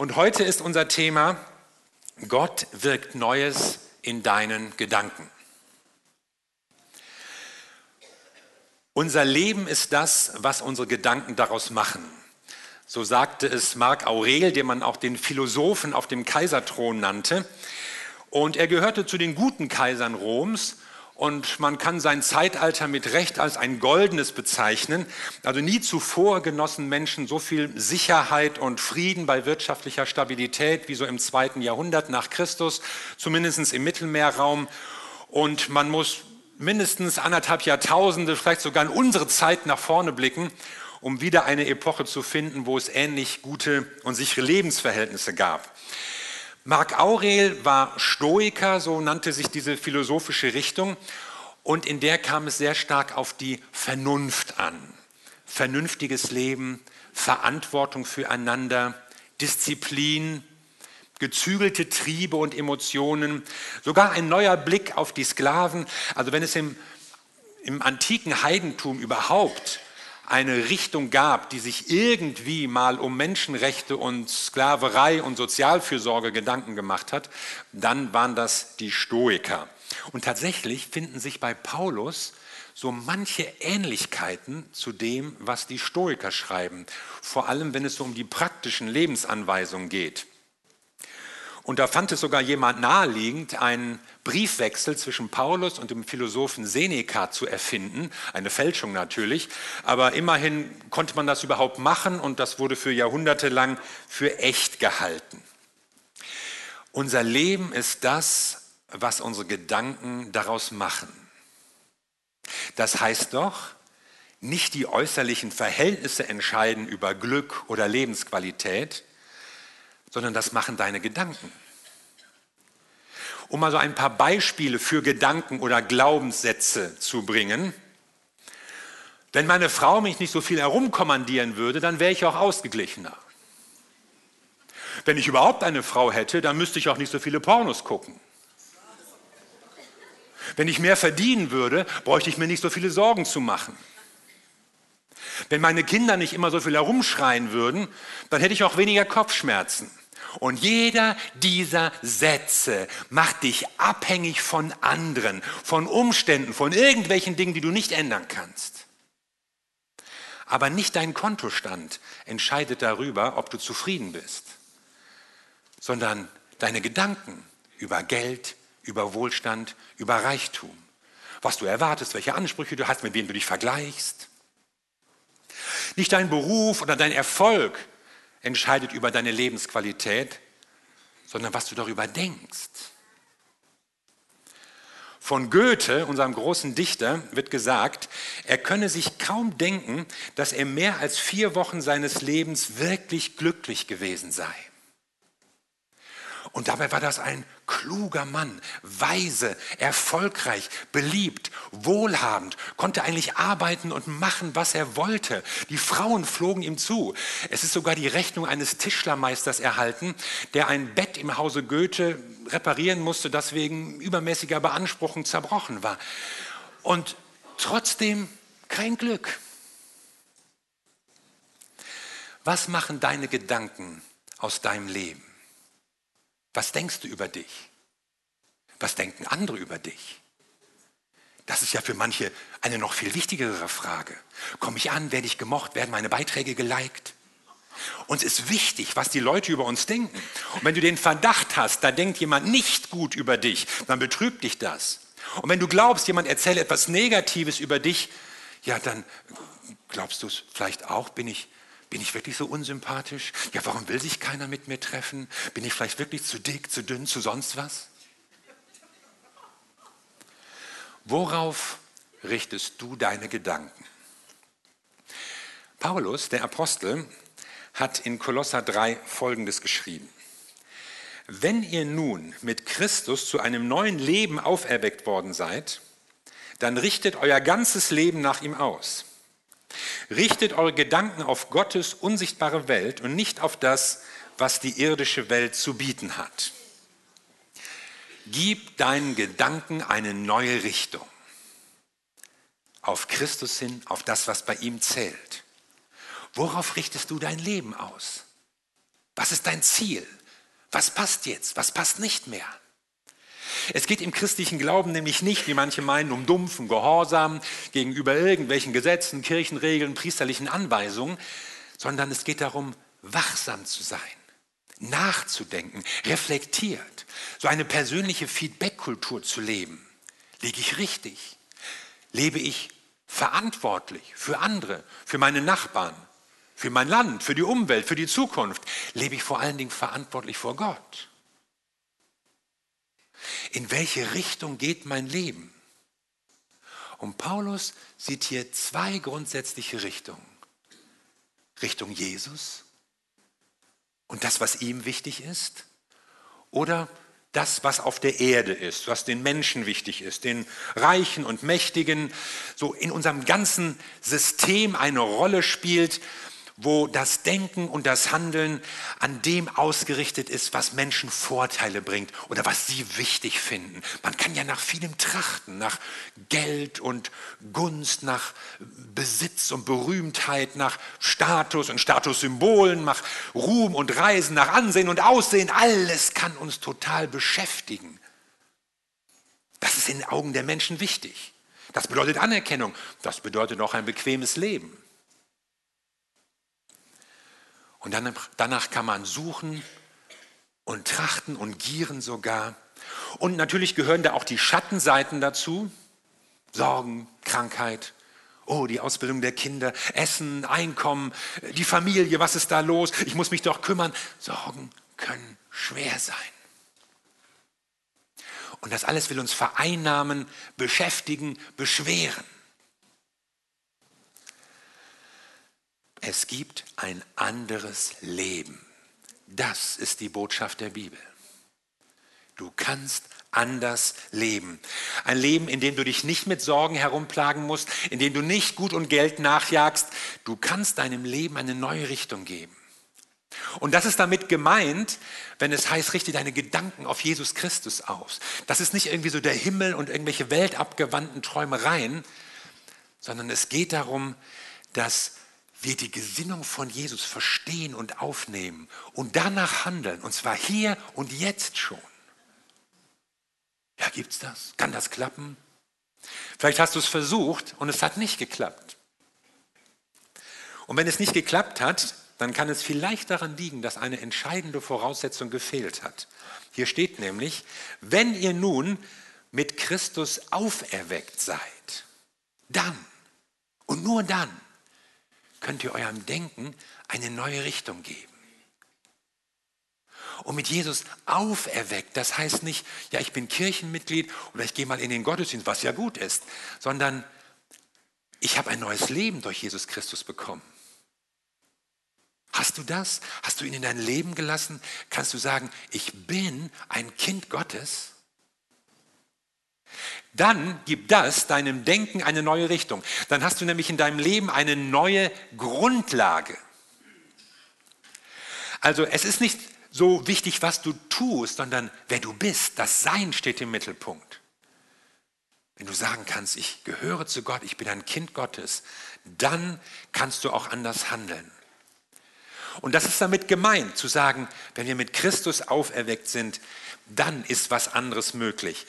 Und heute ist unser Thema, Gott wirkt Neues in deinen Gedanken. Unser Leben ist das, was unsere Gedanken daraus machen. So sagte es Marc Aurel, den man auch den Philosophen auf dem Kaiserthron nannte. Und er gehörte zu den guten Kaisern Roms und man kann sein Zeitalter mit Recht als ein goldenes bezeichnen. Also nie zuvor genossen Menschen so viel Sicherheit und Frieden bei wirtschaftlicher Stabilität wie so im zweiten Jahrhundert nach Christus, zumindest im Mittelmeerraum. Und man muss mindestens anderthalb Jahrtausende, vielleicht sogar in unsere Zeit nach vorne blicken, um wieder eine Epoche zu finden, wo es ähnlich gute und sichere Lebensverhältnisse gab. Marc Aurel war Stoiker, so nannte sich diese philosophische Richtung, und in der kam es sehr stark auf die Vernunft an. Vernünftiges Leben, Verantwortung füreinander, Disziplin, gezügelte Triebe und Emotionen, sogar ein neuer Blick auf die Sklaven. Also wenn es im, im antiken Heidentum überhaupt eine Richtung gab, die sich irgendwie mal um Menschenrechte und Sklaverei und Sozialfürsorge Gedanken gemacht hat, dann waren das die Stoiker. Und tatsächlich finden sich bei Paulus so manche Ähnlichkeiten zu dem, was die Stoiker schreiben, vor allem wenn es so um die praktischen Lebensanweisungen geht. Und da fand es sogar jemand naheliegend, einen Briefwechsel zwischen Paulus und dem Philosophen Seneca zu erfinden. Eine Fälschung natürlich, aber immerhin konnte man das überhaupt machen und das wurde für Jahrhunderte lang für echt gehalten. Unser Leben ist das, was unsere Gedanken daraus machen. Das heißt doch, nicht die äußerlichen Verhältnisse entscheiden über Glück oder Lebensqualität, sondern das machen deine Gedanken. Um also ein paar Beispiele für Gedanken oder Glaubenssätze zu bringen. Wenn meine Frau mich nicht so viel herumkommandieren würde, dann wäre ich auch ausgeglichener. Wenn ich überhaupt eine Frau hätte, dann müsste ich auch nicht so viele Pornos gucken. Wenn ich mehr verdienen würde, bräuchte ich mir nicht so viele Sorgen zu machen. Wenn meine Kinder nicht immer so viel herumschreien würden, dann hätte ich auch weniger Kopfschmerzen. Und jeder dieser Sätze macht dich abhängig von anderen, von Umständen, von irgendwelchen Dingen, die du nicht ändern kannst. Aber nicht dein Kontostand entscheidet darüber, ob du zufrieden bist, sondern deine Gedanken über Geld, über Wohlstand, über Reichtum. Was du erwartest, welche Ansprüche du hast, mit wem du dich vergleichst. Nicht dein Beruf oder dein Erfolg entscheidet über deine Lebensqualität, sondern was du darüber denkst. Von Goethe, unserem großen Dichter, wird gesagt, er könne sich kaum denken, dass er mehr als vier Wochen seines Lebens wirklich glücklich gewesen sei. Und dabei war das ein kluger Mann, weise, erfolgreich, beliebt, wohlhabend, konnte eigentlich arbeiten und machen, was er wollte. Die Frauen flogen ihm zu. Es ist sogar die Rechnung eines Tischlermeisters erhalten, der ein Bett im Hause Goethe reparieren musste, das wegen übermäßiger Beanspruchung zerbrochen war. Und trotzdem kein Glück. Was machen deine Gedanken aus deinem Leben? Was denkst du über dich? Was denken andere über dich? Das ist ja für manche eine noch viel wichtigere Frage. Komme ich an, werde ich gemocht, werden meine Beiträge geliked? Uns ist wichtig, was die Leute über uns denken. Und wenn du den Verdacht hast, da denkt jemand nicht gut über dich, dann betrübt dich das. Und wenn du glaubst, jemand erzählt etwas Negatives über dich, ja, dann glaubst du es vielleicht auch, bin ich bin ich wirklich so unsympathisch? Ja, warum will sich keiner mit mir treffen? Bin ich vielleicht wirklich zu dick, zu dünn, zu sonst was? Worauf richtest du deine Gedanken? Paulus, der Apostel, hat in Kolosser 3 Folgendes geschrieben. Wenn ihr nun mit Christus zu einem neuen Leben auferweckt worden seid, dann richtet euer ganzes Leben nach ihm aus. Richtet eure Gedanken auf Gottes unsichtbare Welt und nicht auf das, was die irdische Welt zu bieten hat. Gib deinen Gedanken eine neue Richtung. Auf Christus hin, auf das, was bei ihm zählt. Worauf richtest du dein Leben aus? Was ist dein Ziel? Was passt jetzt? Was passt nicht mehr? Es geht im christlichen Glauben nämlich nicht, wie manche meinen, um dumpfen Gehorsam gegenüber irgendwelchen Gesetzen, Kirchenregeln, priesterlichen Anweisungen, sondern es geht darum, wachsam zu sein, nachzudenken, reflektiert, so eine persönliche Feedback-Kultur zu leben. Liege ich richtig? Lebe ich verantwortlich für andere, für meine Nachbarn, für mein Land, für die Umwelt, für die Zukunft? Lebe ich vor allen Dingen verantwortlich vor Gott? In welche Richtung geht mein Leben? Und Paulus sieht hier zwei grundsätzliche Richtungen. Richtung Jesus und das, was ihm wichtig ist, oder das, was auf der Erde ist, was den Menschen wichtig ist, den Reichen und Mächtigen, so in unserem ganzen System eine Rolle spielt, wo das Denken und das Handeln an dem ausgerichtet ist, was Menschen Vorteile bringt oder was sie wichtig finden. Man kann ja nach vielem trachten, nach Geld und Gunst, nach Besitz und Berühmtheit, nach Status und Statussymbolen, nach Ruhm und Reisen, nach Ansehen und Aussehen. Alles kann uns total beschäftigen. Das ist in den Augen der Menschen wichtig. Das bedeutet Anerkennung. Das bedeutet auch ein bequemes Leben. Und dann, danach kann man suchen und trachten und gieren sogar. Und natürlich gehören da auch die Schattenseiten dazu. Sorgen, Krankheit, oh, die Ausbildung der Kinder, Essen, Einkommen, die Familie, was ist da los? Ich muss mich doch kümmern. Sorgen können schwer sein. Und das alles will uns vereinnahmen, beschäftigen, beschweren. Es gibt ein anderes Leben. Das ist die Botschaft der Bibel. Du kannst anders leben. Ein Leben, in dem du dich nicht mit Sorgen herumplagen musst, in dem du nicht Gut und Geld nachjagst. Du kannst deinem Leben eine neue Richtung geben. Und das ist damit gemeint, wenn es heißt, richte deine Gedanken auf Jesus Christus aus. Das ist nicht irgendwie so der Himmel und irgendwelche weltabgewandten Träumereien, sondern es geht darum, dass wir die Gesinnung von Jesus verstehen und aufnehmen und danach handeln, und zwar hier und jetzt schon. Ja, gibt's das? Kann das klappen? Vielleicht hast du es versucht und es hat nicht geklappt. Und wenn es nicht geklappt hat, dann kann es vielleicht daran liegen, dass eine entscheidende Voraussetzung gefehlt hat. Hier steht nämlich, wenn ihr nun mit Christus auferweckt seid, dann und nur dann könnt ihr eurem Denken eine neue Richtung geben. Und mit Jesus auferweckt, das heißt nicht, ja, ich bin Kirchenmitglied oder ich gehe mal in den Gottesdienst, was ja gut ist, sondern ich habe ein neues Leben durch Jesus Christus bekommen. Hast du das? Hast du ihn in dein Leben gelassen? Kannst du sagen, ich bin ein Kind Gottes? Dann gibt das deinem Denken eine neue Richtung. Dann hast du nämlich in deinem Leben eine neue Grundlage. Also es ist nicht so wichtig, was du tust, sondern wer du bist. Das Sein steht im Mittelpunkt. Wenn du sagen kannst, ich gehöre zu Gott, ich bin ein Kind Gottes, dann kannst du auch anders handeln. Und das ist damit gemeint, zu sagen, wenn wir mit Christus auferweckt sind, dann ist was anderes möglich.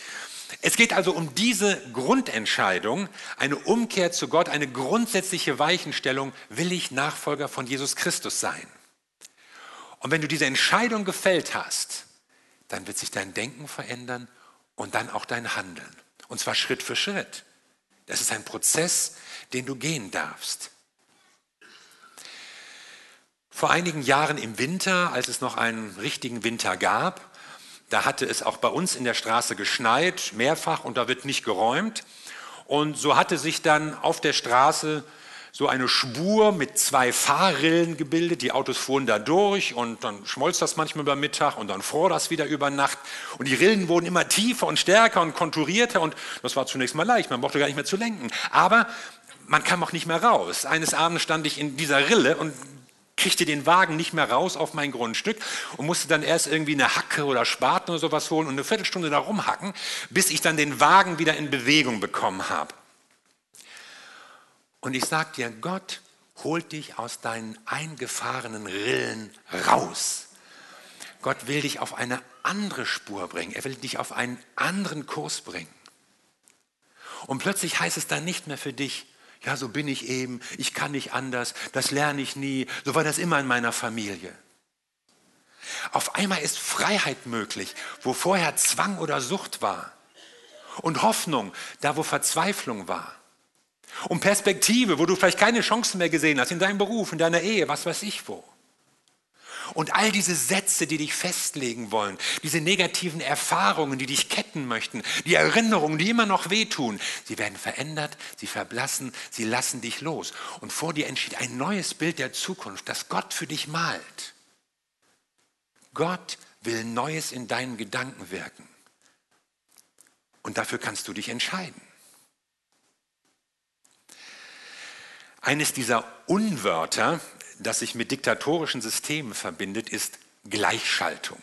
Es geht also um diese Grundentscheidung, eine Umkehr zu Gott, eine grundsätzliche Weichenstellung, will ich Nachfolger von Jesus Christus sein. Und wenn du diese Entscheidung gefällt hast, dann wird sich dein Denken verändern und dann auch dein Handeln. Und zwar Schritt für Schritt. Das ist ein Prozess, den du gehen darfst. Vor einigen Jahren im Winter, als es noch einen richtigen Winter gab, da hatte es auch bei uns in der Straße geschneit, mehrfach, und da wird nicht geräumt. Und so hatte sich dann auf der Straße so eine Spur mit zwei Fahrrillen gebildet. Die Autos fuhren da durch und dann schmolz das manchmal über Mittag und dann fror das wieder über Nacht. Und die Rillen wurden immer tiefer und stärker und konturierter und das war zunächst mal leicht, man brauchte gar nicht mehr zu lenken. Aber man kam auch nicht mehr raus. Eines Abends stand ich in dieser Rille und kriegte den Wagen nicht mehr raus auf mein Grundstück und musste dann erst irgendwie eine Hacke oder Spaten oder sowas holen und eine Viertelstunde da rumhacken, bis ich dann den Wagen wieder in Bewegung bekommen habe. Und ich sage dir, Gott holt dich aus deinen eingefahrenen Rillen raus. Gott will dich auf eine andere Spur bringen. Er will dich auf einen anderen Kurs bringen. Und plötzlich heißt es dann nicht mehr für dich, ja, so bin ich eben, ich kann nicht anders, das lerne ich nie, so war das immer in meiner Familie. Auf einmal ist Freiheit möglich, wo vorher Zwang oder Sucht war. Und Hoffnung, da wo Verzweiflung war. Und Perspektive, wo du vielleicht keine Chancen mehr gesehen hast, in deinem Beruf, in deiner Ehe, was weiß ich wo. Und all diese Sätze, die dich festlegen wollen, diese negativen Erfahrungen, die dich ketten möchten, die Erinnerungen, die immer noch wehtun, sie werden verändert, sie verblassen, sie lassen dich los. Und vor dir entsteht ein neues Bild der Zukunft, das Gott für dich malt. Gott will Neues in deinen Gedanken wirken. Und dafür kannst du dich entscheiden. Eines dieser Unwörter, das sich mit diktatorischen Systemen verbindet, ist Gleichschaltung.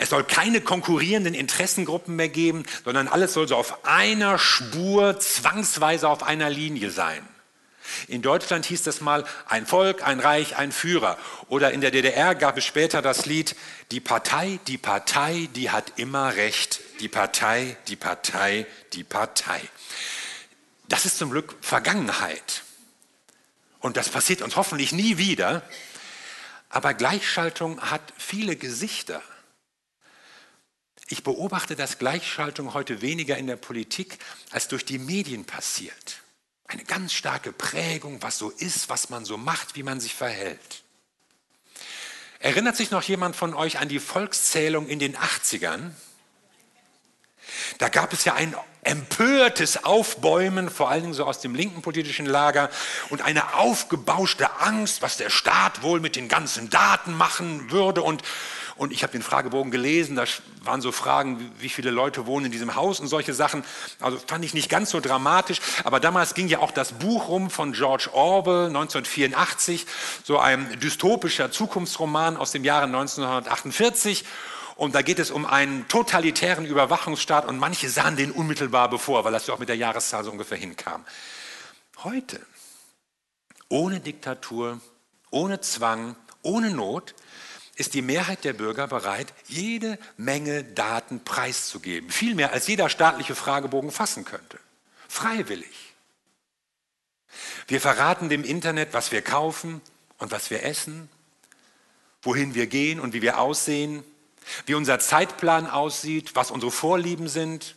Es soll keine konkurrierenden Interessengruppen mehr geben, sondern alles soll so auf einer Spur, zwangsweise auf einer Linie sein. In Deutschland hieß das mal ein Volk, ein Reich, ein Führer. Oder in der DDR gab es später das Lied Die Partei, die Partei, die hat immer recht. Die Partei, die Partei, die Partei. Das ist zum Glück Vergangenheit. Und das passiert uns hoffentlich nie wieder. Aber Gleichschaltung hat viele Gesichter. Ich beobachte, dass Gleichschaltung heute weniger in der Politik als durch die Medien passiert. Eine ganz starke Prägung, was so ist, was man so macht, wie man sich verhält. Erinnert sich noch jemand von euch an die Volkszählung in den 80ern? Da gab es ja ein empörtes Aufbäumen, vor allen Dingen so aus dem linken politischen Lager, und eine aufgebauschte Angst, was der Staat wohl mit den ganzen Daten machen würde. Und, und ich habe den Fragebogen gelesen, da waren so Fragen, wie viele Leute wohnen in diesem Haus und solche Sachen. Also fand ich nicht ganz so dramatisch. Aber damals ging ja auch das Buch rum von George Orwell, 1984, so ein dystopischer Zukunftsroman aus dem Jahre 1948. Und da geht es um einen totalitären Überwachungsstaat und manche sahen den unmittelbar bevor, weil das ja auch mit der Jahreszahl so ungefähr hinkam. Heute, ohne Diktatur, ohne Zwang, ohne Not, ist die Mehrheit der Bürger bereit, jede Menge Daten preiszugeben. Viel mehr als jeder staatliche Fragebogen fassen könnte. Freiwillig. Wir verraten dem Internet, was wir kaufen und was wir essen, wohin wir gehen und wie wir aussehen, wie unser Zeitplan aussieht, was unsere Vorlieben sind,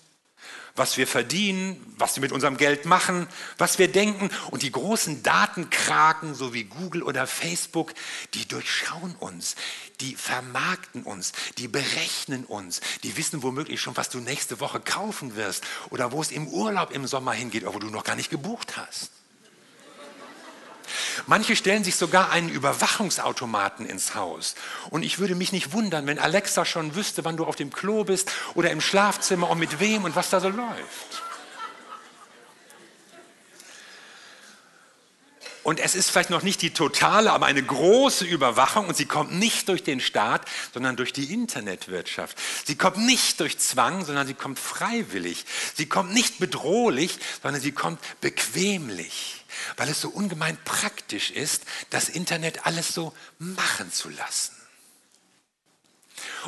was wir verdienen, was wir mit unserem Geld machen, was wir denken. Und die großen Datenkraken, so wie Google oder Facebook, die durchschauen uns, die vermarkten uns, die berechnen uns, die wissen womöglich schon, was du nächste Woche kaufen wirst oder wo es im Urlaub im Sommer hingeht, wo du noch gar nicht gebucht hast. Manche stellen sich sogar einen Überwachungsautomaten ins Haus. Und ich würde mich nicht wundern, wenn Alexa schon wüsste, wann du auf dem Klo bist oder im Schlafzimmer und mit wem und was da so läuft. Und es ist vielleicht noch nicht die totale, aber eine große Überwachung und sie kommt nicht durch den Staat, sondern durch die Internetwirtschaft. Sie kommt nicht durch Zwang, sondern sie kommt freiwillig. Sie kommt nicht bedrohlich, sondern sie kommt bequemlich weil es so ungemein praktisch ist, das Internet alles so machen zu lassen.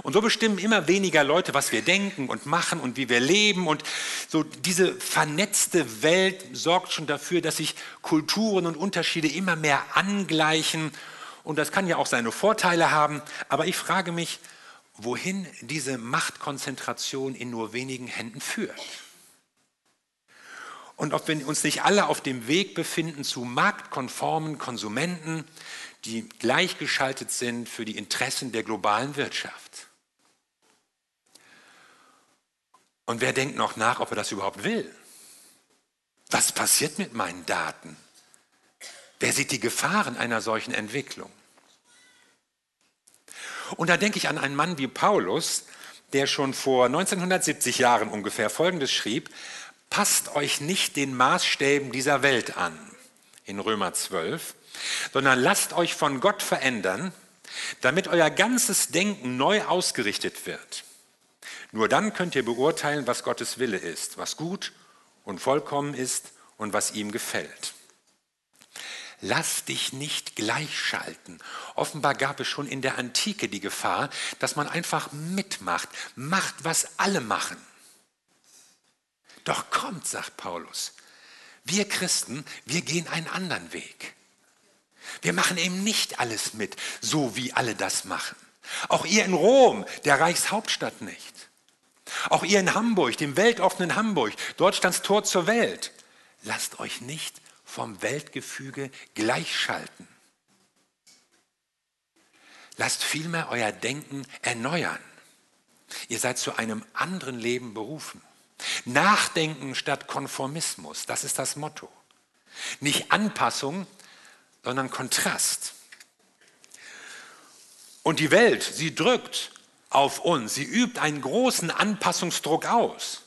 Und so bestimmen immer weniger Leute, was wir denken und machen und wie wir leben. Und so diese vernetzte Welt sorgt schon dafür, dass sich Kulturen und Unterschiede immer mehr angleichen. Und das kann ja auch seine Vorteile haben. Aber ich frage mich, wohin diese Machtkonzentration in nur wenigen Händen führt und ob wir uns nicht alle auf dem Weg befinden zu marktkonformen Konsumenten, die gleichgeschaltet sind für die Interessen der globalen Wirtschaft. Und wer denkt noch nach, ob er das überhaupt will? Was passiert mit meinen Daten? Wer sieht die Gefahren einer solchen Entwicklung? Und da denke ich an einen Mann wie Paulus, der schon vor 1970 Jahren ungefähr Folgendes schrieb, passt euch nicht den Maßstäben dieser Welt an, in Römer 12, sondern lasst euch von Gott verändern, damit euer ganzes Denken neu ausgerichtet wird. Nur dann könnt ihr beurteilen, was Gottes Wille ist, was gut und vollkommen ist und was ihm gefällt. lass dich nicht gleichschalten. Offenbar gab es schon in der Antike die Gefahr, dass man einfach mitmacht, macht, was alle machen. Doch kommt, sagt Paulus, wir Christen, wir gehen einen anderen Weg. Wir machen eben nicht alles mit, so wie alle das machen. Auch ihr in Rom, der Reichshauptstadt nicht. Auch ihr in Hamburg, dem weltoffenen Hamburg, Deutschlands Tor zur Welt. Lasst euch nicht vom Weltgefüge gleichschalten. Lasst vielmehr euer Denken erneuern. Ihr seid zu einem anderen Leben berufen. Nachdenken statt Konformismus, das ist das Motto. Nicht Anpassung, sondern Kontrast. Und die Welt, sie drückt auf uns, sie übt einen großen Anpassungsdruck aus.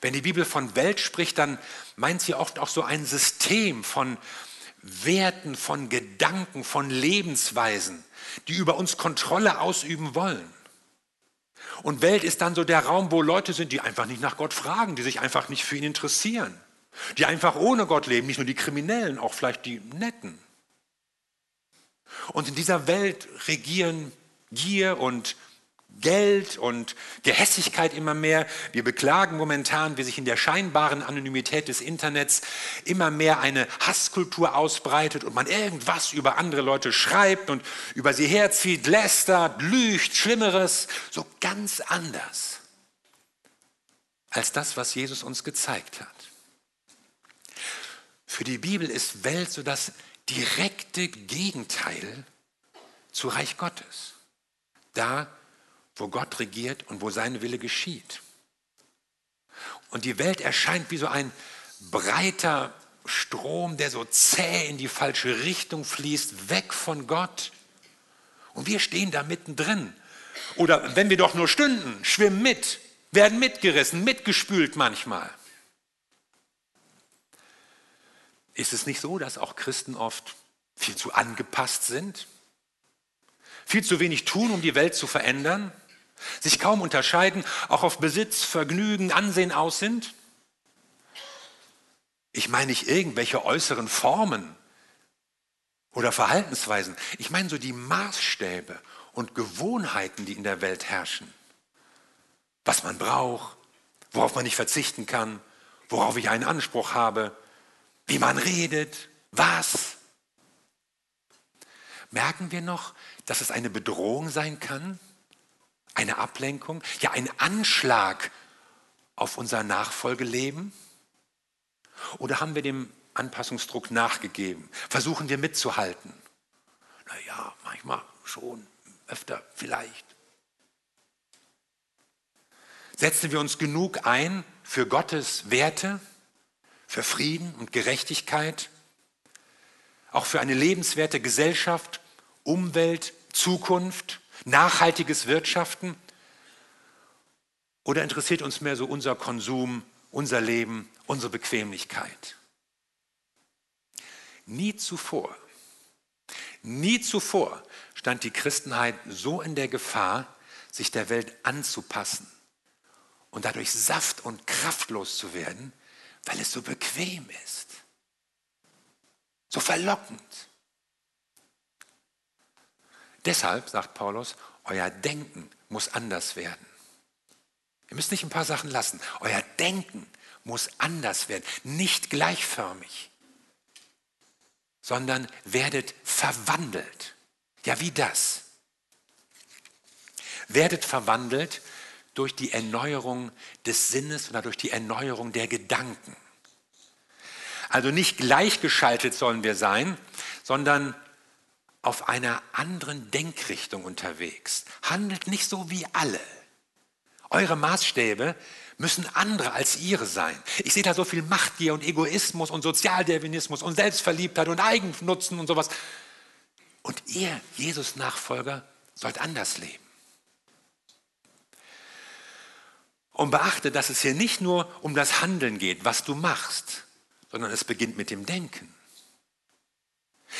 Wenn die Bibel von Welt spricht, dann meint sie oft auch so ein System von Werten, von Gedanken, von Lebensweisen, die über uns Kontrolle ausüben wollen. Und Welt ist dann so der Raum, wo Leute sind, die einfach nicht nach Gott fragen, die sich einfach nicht für ihn interessieren, die einfach ohne Gott leben, nicht nur die Kriminellen, auch vielleicht die Netten. Und in dieser Welt regieren Gier und Geld und Gehässigkeit immer mehr. Wir beklagen momentan, wie sich in der scheinbaren Anonymität des Internets immer mehr eine Hasskultur ausbreitet und man irgendwas über andere Leute schreibt und über sie herzieht, lästert, lügt, Schlimmeres, so ganz anders als das, was Jesus uns gezeigt hat. Für die Bibel ist Welt so das direkte Gegenteil zu Reich Gottes. Da, wo Gott regiert und wo sein Wille geschieht. Und die Welt erscheint wie so ein breiter Strom, der so zäh in die falsche Richtung fließt, weg von Gott. Und wir stehen da mittendrin. Oder wenn wir doch nur stünden, schwimmen mit, werden mitgerissen, mitgespült manchmal. Ist es nicht so, dass auch Christen oft viel zu angepasst sind? Viel zu wenig tun, um die Welt zu verändern? Sich kaum unterscheiden, auch auf Besitz, Vergnügen, Ansehen aus sind? Ich meine nicht irgendwelche äußeren Formen oder Verhaltensweisen. Ich meine so die Maßstäbe und Gewohnheiten, die in der Welt herrschen. Was man braucht, worauf man nicht verzichten kann, worauf ich einen Anspruch habe, wie man redet, was. Merken wir noch, dass es eine Bedrohung sein kann? Eine Ablenkung? Ja, ein Anschlag auf unser Nachfolgeleben? Oder haben wir dem Anpassungsdruck nachgegeben? Versuchen wir mitzuhalten? Naja, manchmal schon, öfter vielleicht. Setzen wir uns genug ein für Gottes Werte, für Frieden und Gerechtigkeit, auch für eine lebenswerte Gesellschaft, Umwelt, Zukunft? Nachhaltiges Wirtschaften? Oder interessiert uns mehr so unser Konsum, unser Leben, unsere Bequemlichkeit? Nie zuvor, nie zuvor stand die Christenheit so in der Gefahr, sich der Welt anzupassen und dadurch saft- und kraftlos zu werden, weil es so bequem ist, so verlockend. Deshalb, sagt Paulus, euer Denken muss anders werden. Ihr müsst nicht ein paar Sachen lassen. Euer Denken muss anders werden, nicht gleichförmig, sondern werdet verwandelt. Ja, wie das? Werdet verwandelt durch die Erneuerung des Sinnes oder durch die Erneuerung der Gedanken. Also nicht gleichgeschaltet sollen wir sein, sondern auf einer anderen Denkrichtung unterwegs. Handelt nicht so wie alle. Eure Maßstäbe müssen andere als ihre sein. Ich sehe da so viel Machtgier und Egoismus und Sozialdarwinismus und Selbstverliebtheit und Eigennutzen und sowas. Und ihr, Jesus-Nachfolger, sollt anders leben. Und beachte, dass es hier nicht nur um das Handeln geht, was du machst, sondern es beginnt mit dem Denken.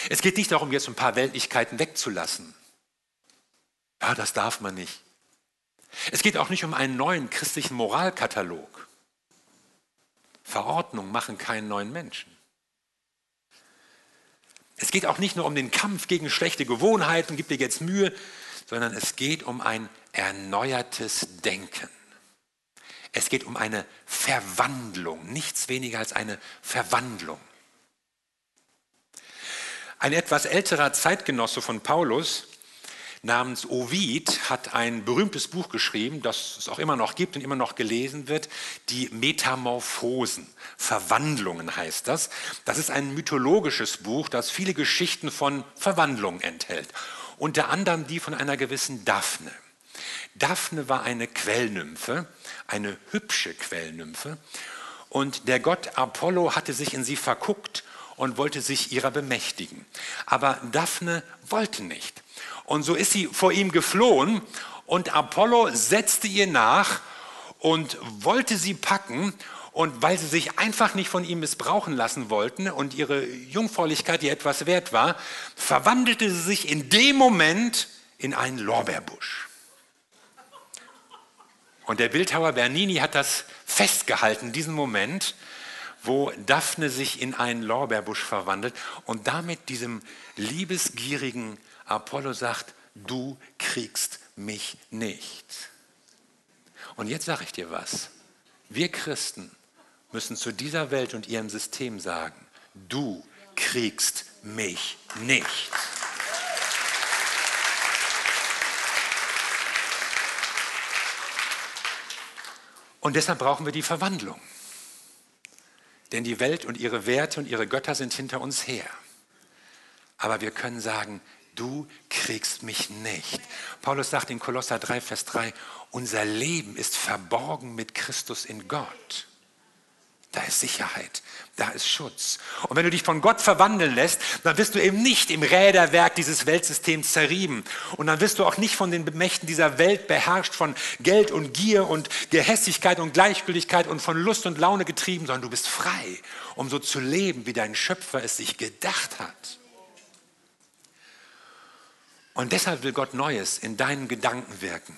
Es geht nicht darum, jetzt ein paar Weltlichkeiten wegzulassen. Ja, das darf man nicht. Es geht auch nicht um einen neuen christlichen Moralkatalog. Verordnungen machen keinen neuen Menschen. Es geht auch nicht nur um den Kampf gegen schlechte Gewohnheiten, gib dir jetzt Mühe, sondern es geht um ein erneuertes Denken. Es geht um eine Verwandlung, nichts weniger als eine Verwandlung. Ein etwas älterer Zeitgenosse von Paulus namens Ovid hat ein berühmtes Buch geschrieben, das es auch immer noch gibt und immer noch gelesen wird, die Metamorphosen, Verwandlungen heißt das. Das ist ein mythologisches Buch, das viele Geschichten von Verwandlungen enthält, unter anderem die von einer gewissen Daphne. Daphne war eine Quellnymphe, eine hübsche Quellnymphe, und der Gott Apollo hatte sich in sie verguckt und wollte sich ihrer bemächtigen. Aber Daphne wollte nicht. Und so ist sie vor ihm geflohen und Apollo setzte ihr nach und wollte sie packen. Und weil sie sich einfach nicht von ihm missbrauchen lassen wollten und ihre Jungfräulichkeit ihr etwas wert war, verwandelte sie sich in dem Moment in einen Lorbeerbusch. Und der Bildhauer Bernini hat das festgehalten, diesen Moment, wo Daphne sich in einen Lorbeerbusch verwandelt und damit diesem liebesgierigen Apollo sagt, du kriegst mich nicht. Und jetzt sage ich dir was. Wir Christen müssen zu dieser Welt und ihrem System sagen, du kriegst mich nicht. Und deshalb brauchen wir die Verwandlung. Denn die Welt und ihre Werte und ihre Götter sind hinter uns her. Aber wir können sagen, du kriegst mich nicht. Paulus sagt in Kolosser 3, Vers 3, unser Leben ist verborgen mit Christus in Gott. Da ist Sicherheit, da ist Schutz. Und wenn du dich von Gott verwandeln lässt, dann wirst du eben nicht im Räderwerk dieses Weltsystems zerrieben. Und dann wirst du auch nicht von den Mächten dieser Welt beherrscht, von Geld und Gier und Gehässigkeit und Gleichgültigkeit und von Lust und Laune getrieben, sondern du bist frei, um so zu leben, wie dein Schöpfer es sich gedacht hat. Und deshalb will Gott Neues in deinen Gedanken wirken.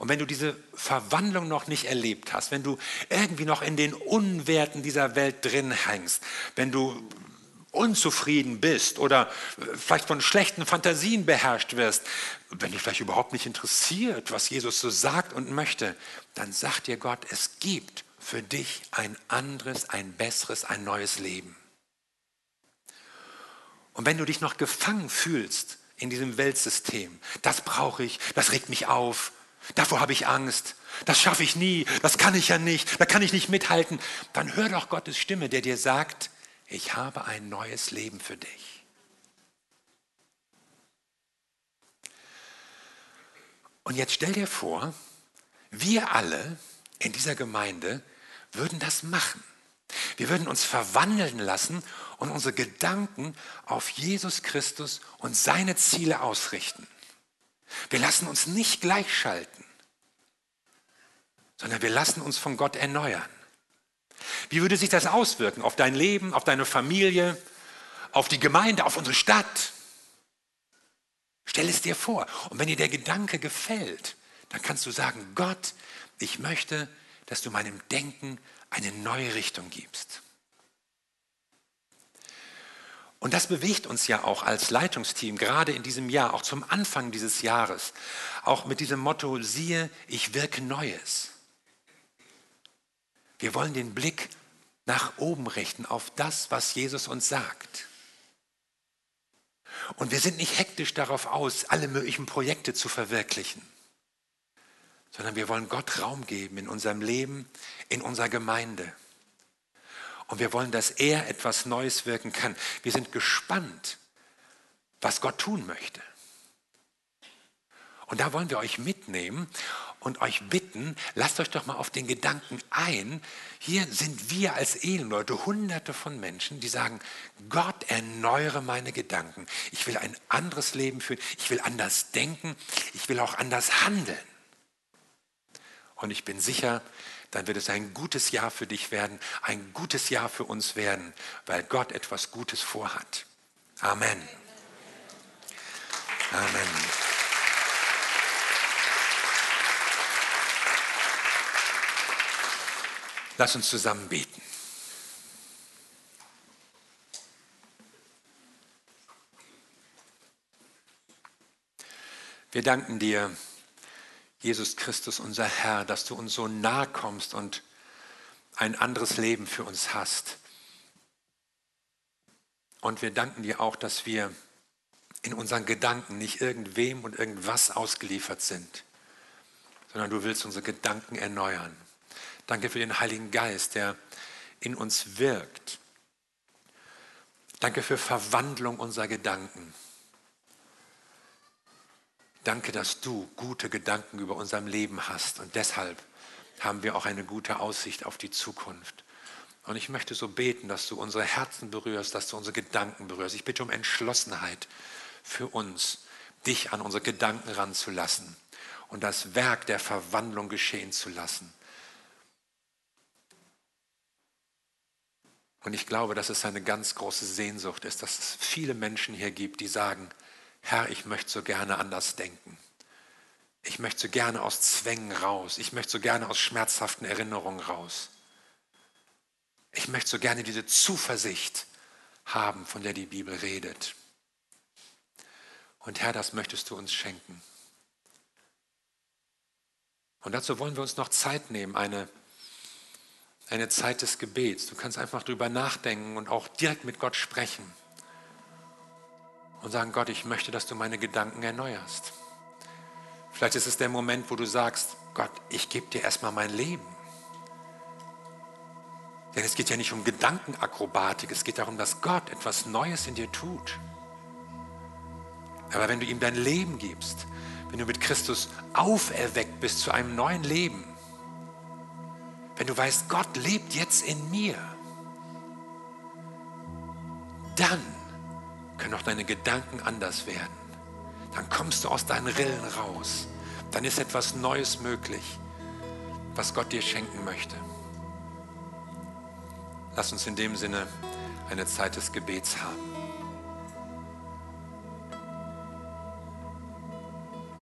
Und wenn du diese Verwandlung noch nicht erlebt hast, wenn du irgendwie noch in den Unwerten dieser Welt drin hängst, wenn du unzufrieden bist oder vielleicht von schlechten Fantasien beherrscht wirst, wenn dich vielleicht überhaupt nicht interessiert, was Jesus so sagt und möchte, dann sagt dir Gott, es gibt für dich ein anderes, ein besseres, ein neues Leben. Und wenn du dich noch gefangen fühlst in diesem Weltsystem. Das brauche ich, das regt mich auf, davor habe ich Angst, das schaffe ich nie, das kann ich ja nicht, da kann ich nicht mithalten. Dann hör doch Gottes Stimme, der dir sagt, ich habe ein neues Leben für dich. Und jetzt stell dir vor, wir alle in dieser Gemeinde würden das machen. Wir würden uns verwandeln lassen und unsere Gedanken auf Jesus Christus und seine Ziele ausrichten. Wir lassen uns nicht gleichschalten, sondern wir lassen uns von Gott erneuern. Wie würde sich das auswirken auf dein Leben, auf deine Familie, auf die Gemeinde, auf unsere Stadt? Stell es dir vor. Und wenn dir der Gedanke gefällt, dann kannst du sagen, Gott, ich möchte, dass du meinem Denken eine neue Richtung gibst. Und das bewegt uns ja auch als Leitungsteam, gerade in diesem Jahr, auch zum Anfang dieses Jahres, auch mit diesem Motto, siehe, ich wirke Neues. Wir wollen den Blick nach oben richten auf das, was Jesus uns sagt. Und wir sind nicht hektisch darauf aus, alle möglichen Projekte zu verwirklichen sondern wir wollen Gott Raum geben in unserem Leben, in unserer Gemeinde. Und wir wollen, dass er etwas Neues wirken kann. Wir sind gespannt, was Gott tun möchte. Und da wollen wir euch mitnehmen und euch bitten, lasst euch doch mal auf den Gedanken ein. Hier sind wir als Ehenleute, hunderte von Menschen, die sagen, Gott erneuere meine Gedanken. Ich will ein anderes Leben führen. Ich will anders denken. Ich will auch anders handeln. Und ich bin sicher, dann wird es ein gutes Jahr für dich werden, ein gutes Jahr für uns werden, weil Gott etwas Gutes vorhat. Amen. Amen. Lass uns zusammen beten. Wir danken dir Jesus Christus, unser Herr, dass du uns so nahe kommst und ein anderes Leben für uns hast. Und wir danken dir auch, dass wir in unseren Gedanken nicht irgendwem und irgendwas ausgeliefert sind, sondern du willst unsere Gedanken erneuern. Danke für den Heiligen Geist, der in uns wirkt. Danke für Verwandlung unserer Gedanken. Danke, dass du gute Gedanken über unserem Leben hast und deshalb haben wir auch eine gute Aussicht auf die Zukunft. Und ich möchte so beten, dass du unsere Herzen berührst, dass du unsere Gedanken berührst. Ich bitte um Entschlossenheit für uns, dich an unsere Gedanken ranzulassen und das Werk der Verwandlung geschehen zu lassen. Und ich glaube, dass es eine ganz große Sehnsucht ist, dass es viele Menschen hier gibt, die sagen, Herr, ich möchte so gerne anders denken. Ich möchte so gerne aus Zwängen raus. Ich möchte so gerne aus schmerzhaften Erinnerungen raus. Ich möchte so gerne diese Zuversicht haben, von der die Bibel redet. Und Herr, das möchtest du uns schenken. Und dazu wollen wir uns noch Zeit nehmen, eine, eine Zeit des Gebets. Du kannst einfach drüber nachdenken und auch direkt mit Gott sprechen. Und sagen, Gott, ich möchte, dass du meine Gedanken erneuerst. Vielleicht ist es der Moment, wo du sagst, Gott, ich gebe dir erstmal mein Leben. Denn es geht ja nicht um Gedankenakrobatik, es geht darum, dass Gott etwas Neues in dir tut. Aber wenn du ihm dein Leben gibst, wenn du mit Christus auferweckt bist zu einem neuen Leben, wenn du weißt, Gott lebt jetzt in mir, dann können auch deine Gedanken anders werden. Dann kommst du aus deinen Rillen raus. Dann ist etwas Neues möglich, was Gott dir schenken möchte. Lass uns in dem Sinne eine Zeit des Gebets haben.